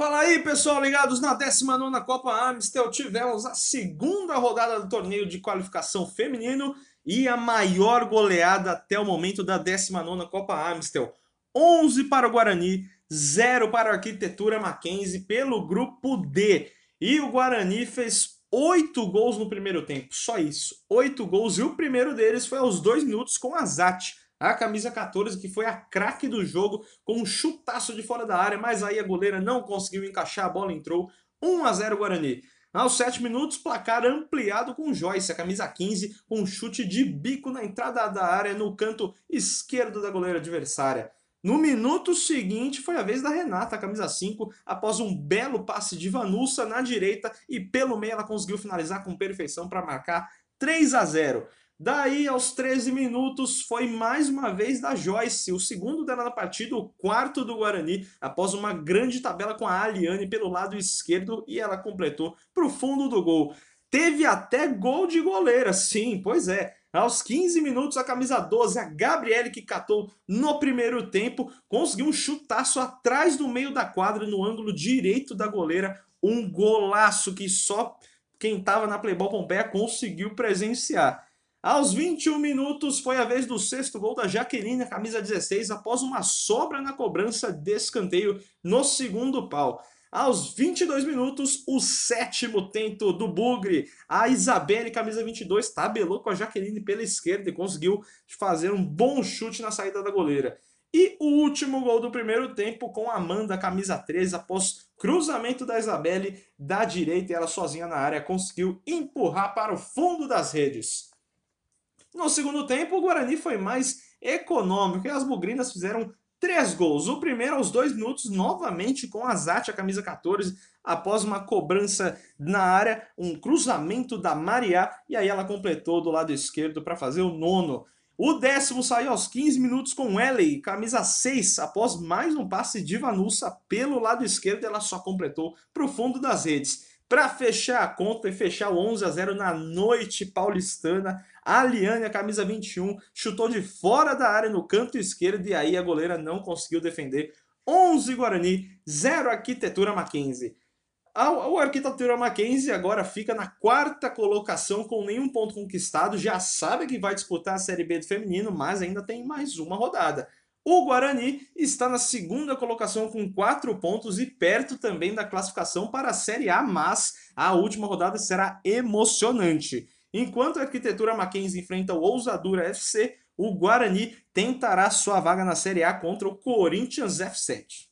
Fala aí, pessoal, ligados na 19ª Copa Amistel, tivemos a segunda rodada do torneio de qualificação feminino e a maior goleada até o momento da 19ª Copa Amistel. 11 para o Guarani, 0 para a Arquitetura Mackenzie pelo grupo D. E o Guarani fez 8 gols no primeiro tempo, só isso. 8 gols e o primeiro deles foi aos 2 minutos com a Zat a camisa 14, que foi a craque do jogo, com um chutaço de fora da área, mas aí a goleira não conseguiu encaixar, a bola entrou 1 a 0 Guarani. Aos 7 minutos, placar ampliado com Joyce, a camisa 15, com um chute de bico na entrada da área no canto esquerdo da goleira adversária. No minuto seguinte, foi a vez da Renata, a camisa 5, após um belo passe de Vanussa na direita e pelo meio ela conseguiu finalizar com perfeição para marcar 3 a 0. Daí, aos 13 minutos, foi mais uma vez da Joyce, o segundo dela na partida, o quarto do Guarani, após uma grande tabela com a Aliane pelo lado esquerdo e ela completou para o fundo do gol. Teve até gol de goleira, sim, pois é. Aos 15 minutos, a camisa 12, a Gabriele, que catou no primeiro tempo, conseguiu um chutaço atrás do meio da quadra, no ângulo direito da goleira. Um golaço que só quem estava na Playboy Pompeia conseguiu presenciar. Aos 21 minutos foi a vez do sexto gol da Jaqueline, camisa 16, após uma sobra na cobrança de escanteio no segundo pau. Aos 22 minutos, o sétimo tento do Bugre. A Isabelle, camisa 22, tabelou com a Jaqueline pela esquerda e conseguiu fazer um bom chute na saída da goleira. E o último gol do primeiro tempo com a Amanda, camisa 13, após cruzamento da Isabelle da direita e ela sozinha na área conseguiu empurrar para o fundo das redes. No segundo tempo, o Guarani foi mais econômico e as bugrinas fizeram três gols. O primeiro aos dois minutos, novamente com a Zate, a camisa 14, após uma cobrança na área, um cruzamento da Mariá, e aí ela completou do lado esquerdo para fazer o nono. O décimo saiu aos 15 minutos com Ellie, camisa 6, após mais um passe de Vanussa pelo lado esquerdo, ela só completou para o fundo das redes. Para fechar a conta e fechar o 11 a 0 na noite paulistana, a Liane, a camisa 21, chutou de fora da área no canto esquerdo e aí a goleira não conseguiu defender. 11 Guarani, 0 Arquitetura Mackenzie. O Arquitetura Mackenzie agora fica na quarta colocação com nenhum ponto conquistado, já sabe que vai disputar a Série B do feminino, mas ainda tem mais uma rodada. O Guarani está na segunda colocação com 4 pontos e perto também da classificação para a Série A, mas a última rodada será emocionante. Enquanto a Arquitetura Mackenzie enfrenta o Ousadura FC, o Guarani tentará sua vaga na Série A contra o Corinthians F7.